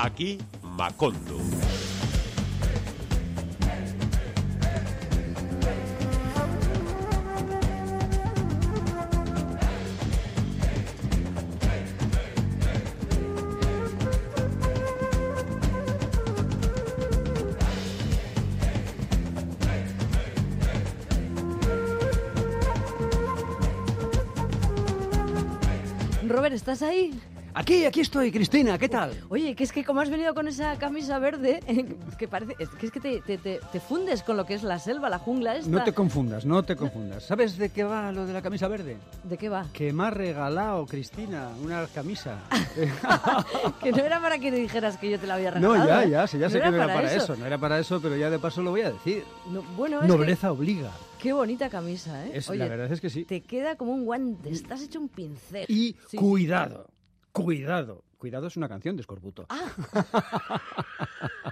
Aquí Macondo. Robert, ¿estás ahí? Aquí, aquí estoy, Cristina, ¿qué tal? Oye, que es que como has venido con esa camisa verde, que parece, que, es que te, te- te- te fundes con lo que es la selva, la jungla esta. No te confundas, no te confundas. ¿Sabes de qué va lo de la camisa verde? ¿De qué va? Que me ha regalado, Cristina, una camisa. que no era para que dijeras que yo te la había no, regalado. ya, ¿eh? ya, sí, ya sé que no era para eso. eso. no era para eso, pero ya de paso lo voy a decir. No, bueno, es que- Nobleza obliga. qué bonita camisa, ¿eh? Es, Oye, la verdad es que sí. te queda como un guante, estás hecho un pincel. Y Sí. cuidado, cuidado. Cuidado es una canción de Escorbuto. Ah.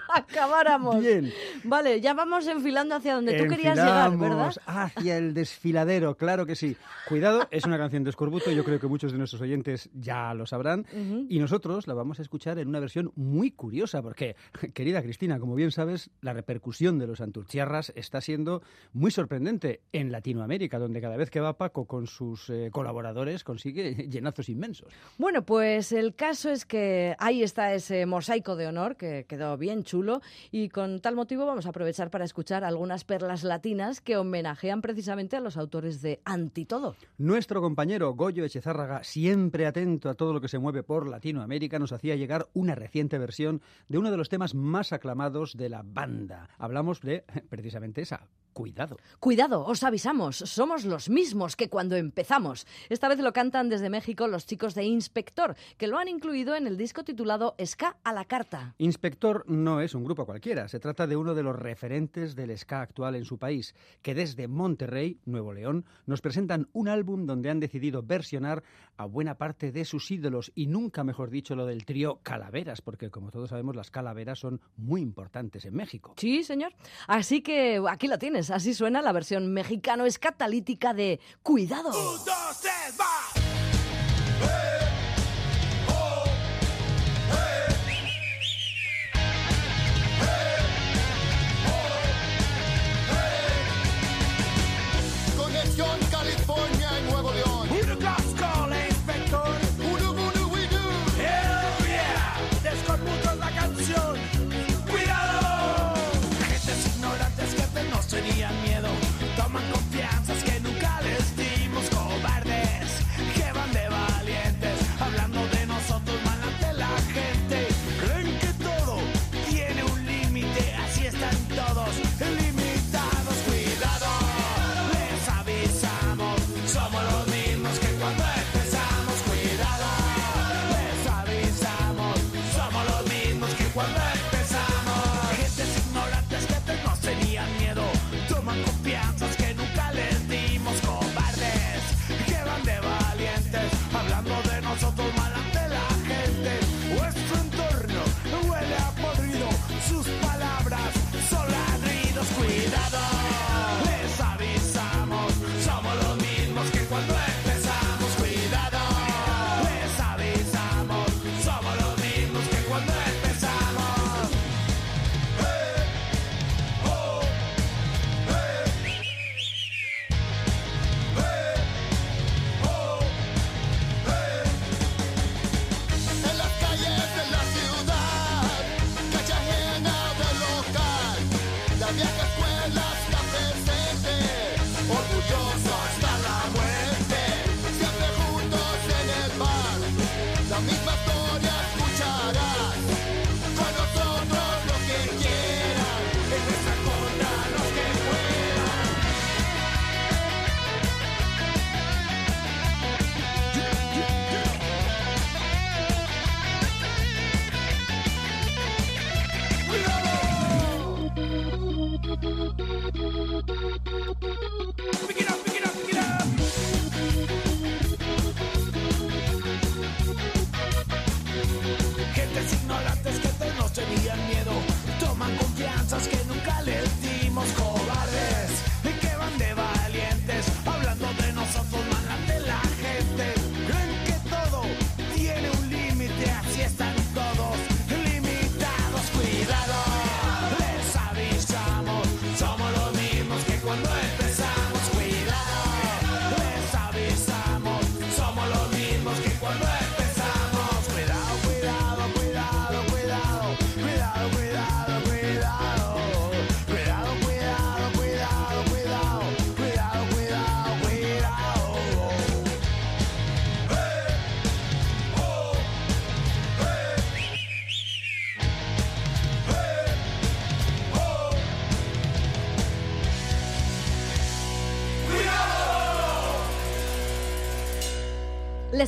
Acabáramos. Bien. Vale, ya vamos enfilando hacia donde tú querías llegar, ¿verdad? Hacia el desfiladero, claro que sí. Cuidado, es una canción de Escorbuto, yo creo que muchos de nuestros oyentes ya lo sabrán. Y nosotros la vamos a escuchar en una versión muy curiosa, porque, querida Cristina, como bien sabes, la repercusión de los Anturchiarras está siendo muy sorprendente en Latinoamérica, donde cada vez que va Paco con sus eh, colaboradores consigue llenazos inmensos. Bueno, pues el caso es que ahí está ese mosaico de honor que quedó bien chulo y con tal motivo vamos a aprovechar para escuchar algunas perlas latinas que homenajean precisamente a los autores de Antitodo. Nuestro compañero Goyo Echezárraga, siempre atento a todo lo que se mueve por Latinoamérica, nos hacía llegar una reciente versión de uno de los temas más aclamados de la banda. Hablamos de precisamente esa, cuidado. Cuidado, os avisamos, somos los mismos que cuando empezamos. Esta vez lo cantan desde México los chicos de Inspector, que lo han incluido en el disco titulado Ska a la carta. Inspector no es un grupo cualquiera, se trata de uno de los referentes del ska actual en su país, que desde Monterrey, Nuevo León, nos presentan un álbum donde han decidido versionar a buena parte de sus ídolos y nunca mejor dicho lo del trío Calaveras, porque como todos sabemos las calaveras son muy importantes en México. Sí, señor. Así que aquí lo tienes, así suena la versión mexicano escatalítica de Cuidado. Conexión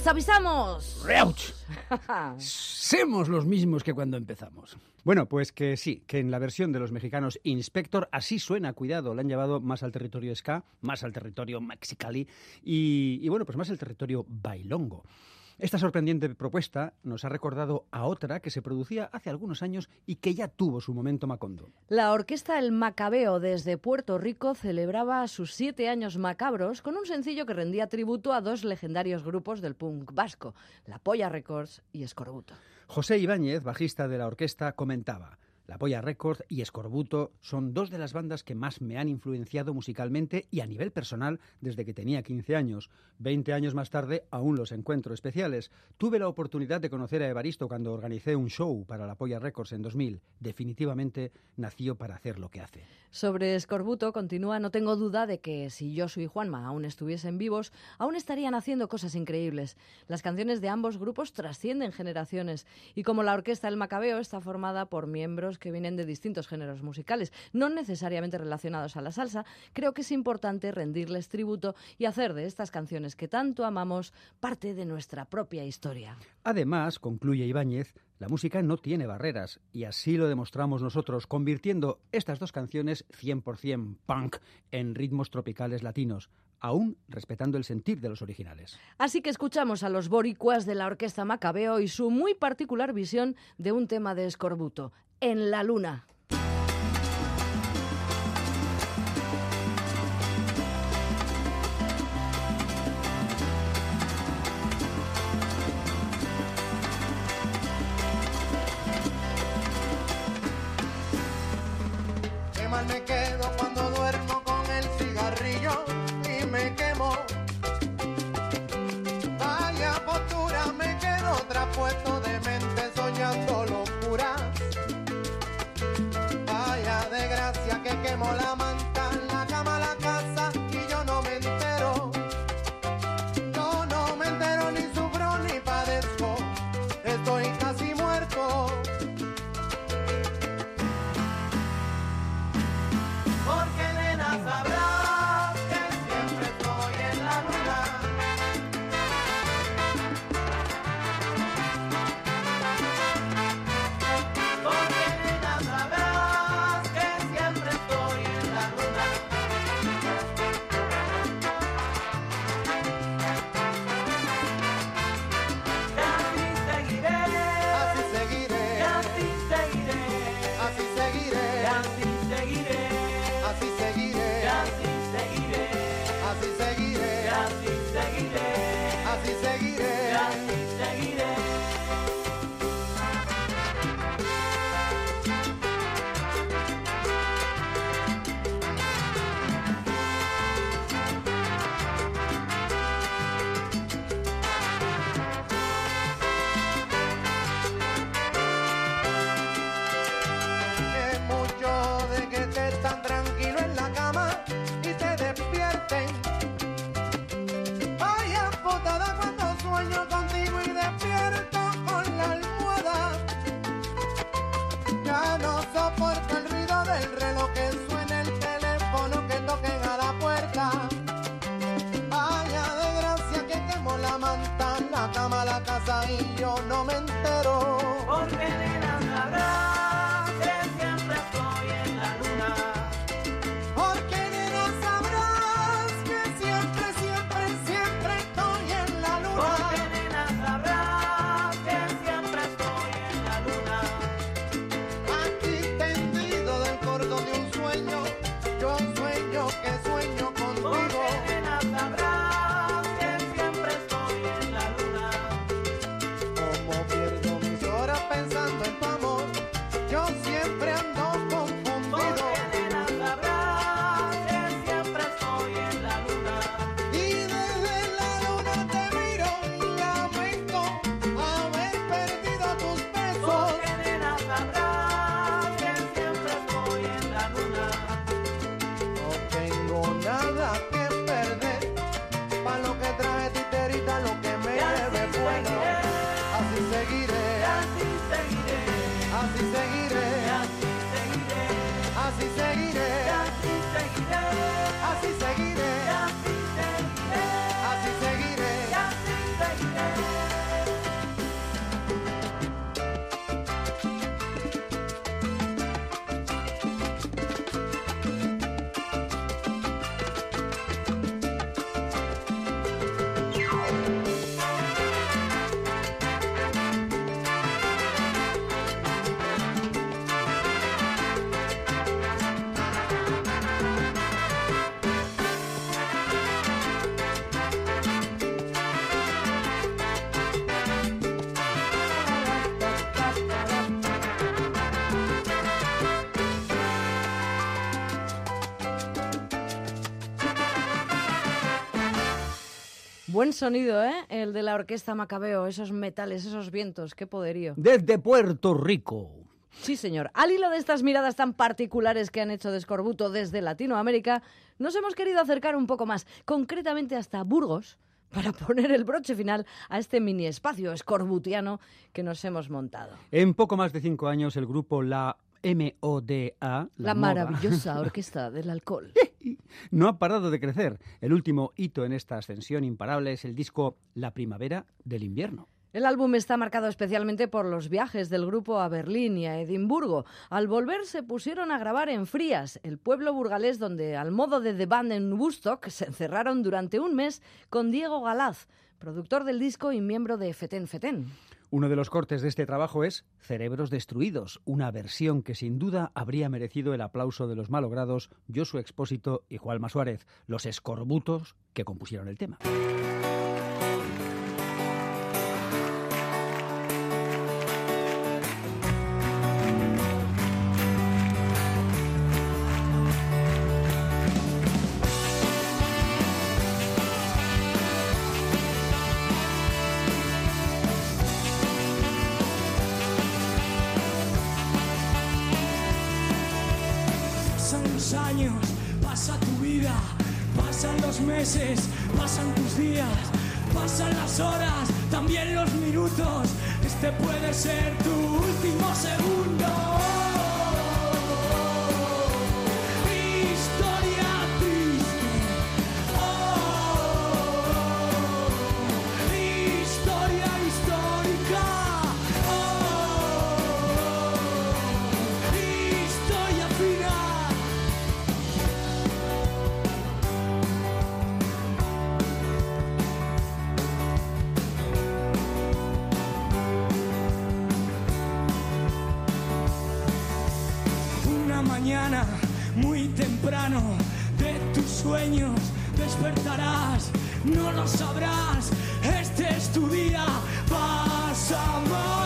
avisamos! ¡Reuch! Semos los mismos que cuando empezamos. Bueno, pues que sí, que en la versión de los mexicanos Inspector así suena, cuidado, la han llevado más al territorio ska, más al territorio mexicali y, y bueno, pues más al territorio bailongo. Esta sorprendente propuesta nos ha recordado a otra que se producía hace algunos años y que ya tuvo su momento macondo. La orquesta El Macabeo desde Puerto Rico celebraba sus siete años macabros con un sencillo que rendía tributo a dos legendarios grupos del punk vasco, La Polla Records y Escorbuto. José Ibáñez, bajista de la orquesta, comentaba. La Polla Records y Escorbuto son dos de las bandas que más me han influenciado musicalmente y a nivel personal desde que tenía 15 años. 20 años más tarde aún los encuentro especiales. Tuve la oportunidad de conocer a Evaristo cuando organicé un show para La Polla Records en 2000. Definitivamente nació para hacer lo que hace. Sobre Escorbuto continúa, no tengo duda de que si yo y Juanma aún estuviesen vivos, aún estarían haciendo cosas increíbles. Las canciones de ambos grupos trascienden generaciones y como la orquesta El Macabeo está formada por miembros que vienen de distintos géneros musicales, no necesariamente relacionados a la salsa, creo que es importante rendirles tributo y hacer de estas canciones que tanto amamos parte de nuestra propia historia. Además, concluye Ibáñez, la música no tiene barreras y así lo demostramos nosotros, convirtiendo estas dos canciones 100% punk en ritmos tropicales latinos, aún respetando el sentir de los originales. Así que escuchamos a los boricuas de la Orquesta Macabeo y su muy particular visión de un tema de Escorbuto, En la Luna. Quemo la manta, Buen sonido, ¿eh? El de la orquesta Macabeo, esos metales, esos vientos, qué poderío. Desde Puerto Rico. Sí, señor. Al hilo de estas miradas tan particulares que han hecho de Escorbuto desde Latinoamérica, nos hemos querido acercar un poco más, concretamente hasta Burgos, para poner el broche final a este mini espacio escorbutiano que nos hemos montado. En poco más de cinco años, el grupo La MODA, La, Moda, maravillosa orquesta del alcohol. no ha parado de crecer. El último hito en esta ascensión imparable es el disco La Primavera del Invierno. El álbum está marcado especialmente por los viajes del grupo a Berlín y a Edimburgo. Al volver se pusieron a grabar en Frías, el pueblo burgalés donde, al modo de The Band en Woodstock, se encerraron durante un mes con Diego Galaz, productor del disco y miembro de Feten Feten. Uno de los cortes de este trabajo es Cerebros Destruidos, una versión que sin duda habría merecido el aplauso de los malogrados Josué Expósito y Juanma Suárez, los escorbutos que compusieron el tema. Meses, pasan tus días, pasan las horas, también los minutos. Este puede ser tu último segundo. Muy temprano de tus sueños despertarás, no lo sabrás, este es tu día, vas a morir.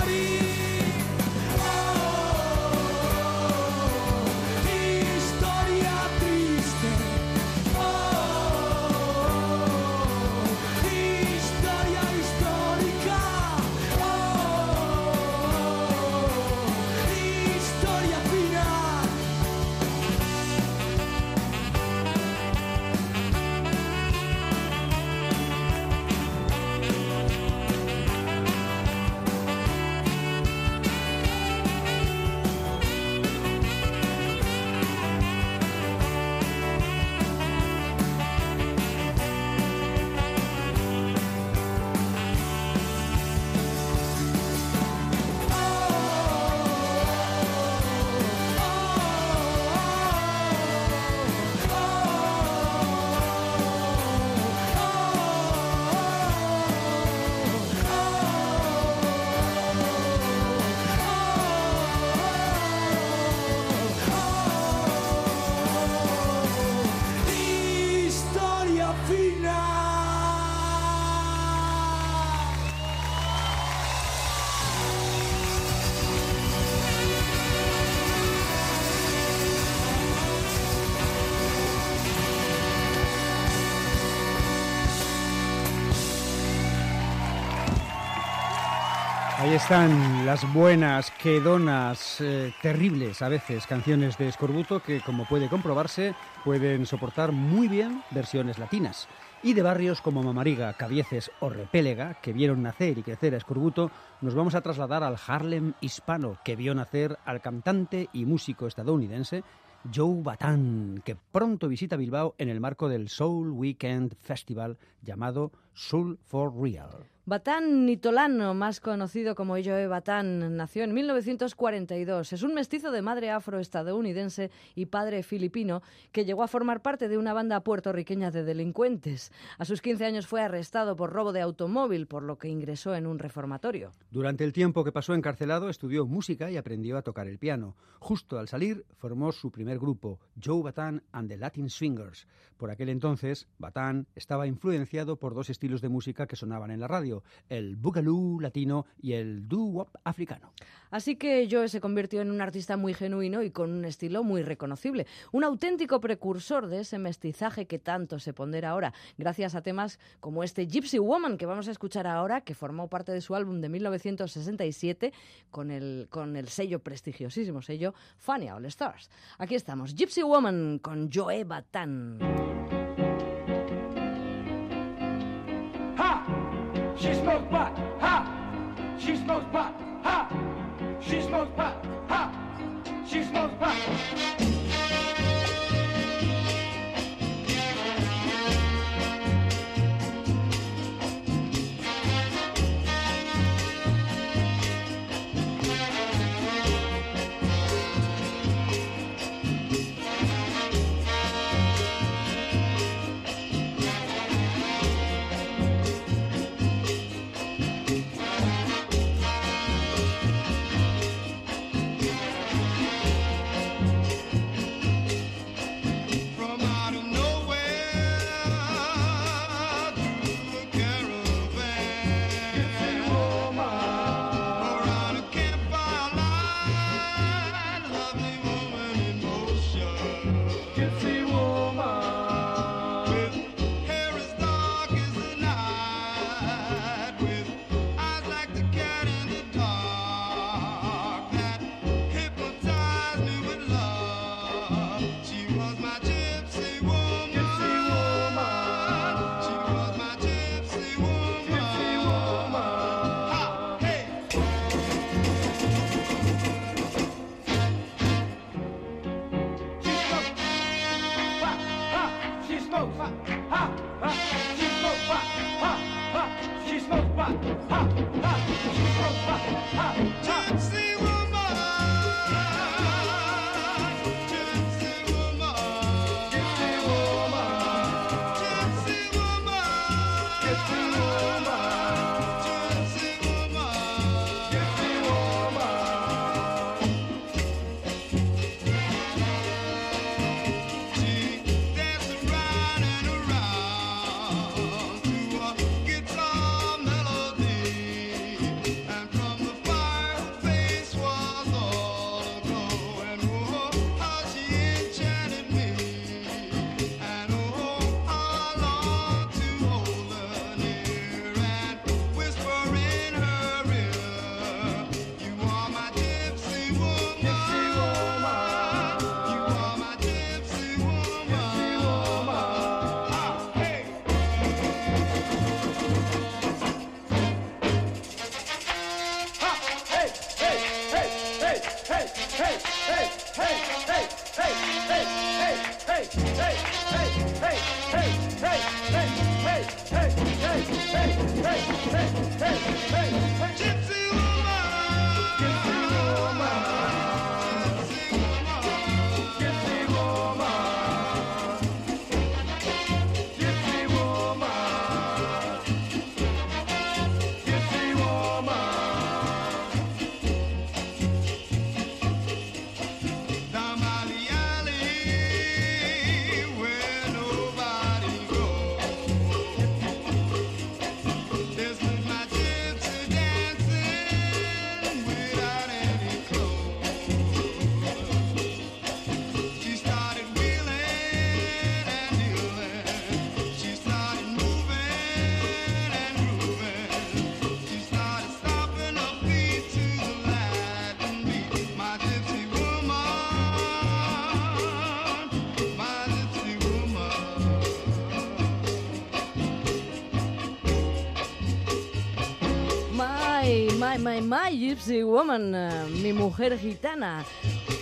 Están las buenas, quedonas, eh, terribles a veces canciones de Escorbuto que, como puede comprobarse, pueden soportar muy bien versiones latinas. Y de barrios como Mamariga, Cabieces o Repélega, que vieron nacer y crecer a Escorbuto, nos vamos a trasladar al Harlem hispano, que vio nacer al cantante y músico estadounidense Joe Batán, que pronto visita Bilbao en el marco del Soul Weekend Festival llamado Soul for Real. Batán Nitolano, más conocido como Joe Batán, nació en 1942. Es un mestizo de madre afroestadounidense y padre filipino que llegó a formar parte de una banda puertorriqueña de delincuentes. A sus 15 años fue arrestado por robo de automóvil, por lo que ingresó en un reformatorio. Durante el tiempo que pasó encarcelado estudió música y aprendió a tocar el piano. Justo al salir formó su primer grupo, Joe Batán and the Latin Swingers. Por aquel entonces, Batán estaba influenciado por dos estilos de música que sonaban en la radio, el boogaloo latino y el doo-wop africano. Así que Joe se convirtió en un artista muy genuino y con un estilo muy reconocible. Un auténtico precursor de ese mestizaje que tanto se pondera ahora, gracias a temas como este Gypsy Woman que vamos a escuchar ahora, que formó parte de su álbum de 1967 con el, con el sello prestigiosísimo sello Fania All Stars. Aquí estamos, Gypsy Woman con Joe Batan. She smokes pot. Ha! She smokes pot. Ha! She smokes pot. My, my, Gypsy Woman, eh, mi mujer gitana.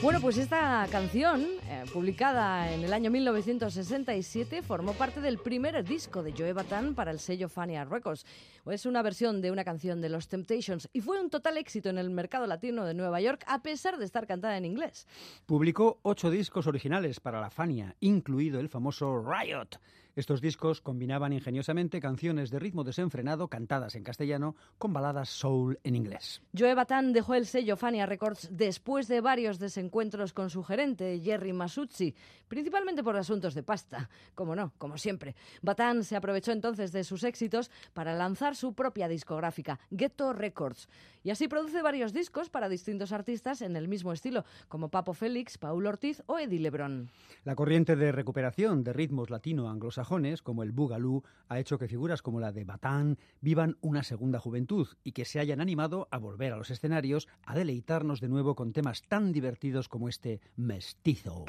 Bueno, pues esta canción, eh, publicada en el año 1967, formó parte del primer disco de Joe Batan para el sello Fania Records. Es una versión de una canción de los Temptations y fue un total éxito en el mercado latino de Nueva York, a pesar de estar cantada en inglés. Publicó ocho discos originales para la Fania, incluido el famoso Riot. Estos discos combinaban ingeniosamente canciones de ritmo desenfrenado cantadas en castellano con baladas soul en inglés. Joe Batan dejó el sello Fania Records después de varios desencuentros con su gerente, Jerry Masucci, principalmente por asuntos de pasta. Como no, como siempre. Batan se aprovechó entonces de sus éxitos para lanzar su propia discográfica, Ghetto Records. Y así produce varios discos para distintos artistas en el mismo estilo, como Papo Félix, Paul Ortiz o Eddie Lebron. La corriente de recuperación de ritmos latino-anglosajones, como el boogaloo, ha hecho que figuras como la de Batán vivan una segunda juventud y que se hayan animado a volver a los escenarios a deleitarnos de nuevo con temas tan divertidos como este mestizo.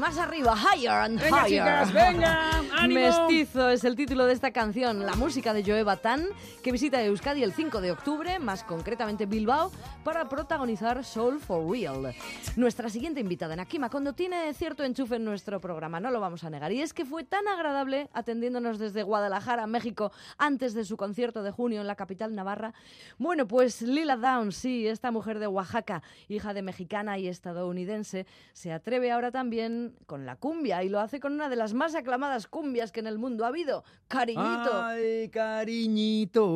Más arriba, higher and Venga, higher. chicas, venga, Mestizo es el título de esta canción, la música de Joe Batán, que visita Euskadi el 5 de octubre, más concretamente Bilbao, para protagonizar Soul for Real. Nuestra siguiente invitada en Akima, cuando tiene cierto enchufe en nuestro programa, no lo vamos a negar, y es que fue tan agradable atendiéndonos desde Guadalajara, México, antes de su concierto de junio en la capital navarra. Bueno, pues Lila Downs, sí, esta mujer de Oaxaca, hija de mexicana y estadounidense, se atreve ahora también con la cumbia y lo hace con una de las más aclamadas cumbias que en el mundo ha habido, Cariñito. Ay, cariñito.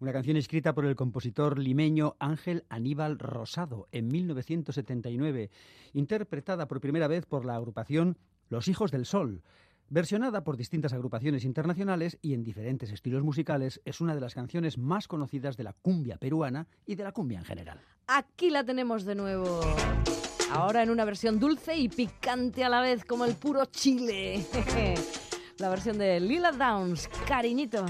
Una canción escrita por el compositor limeño Ángel Aníbal Rosado en 1979, interpretada por primera vez por la agrupación Los Hijos del Sol. Versionada por distintas agrupaciones internacionales y en diferentes estilos musicales, es una de las canciones más conocidas de la cumbia peruana y de la cumbia en general. Aquí la tenemos de nuevo. Ahora en una versión dulce y picante a la vez, como el puro chile. La versión de Lila Downs, cariñito.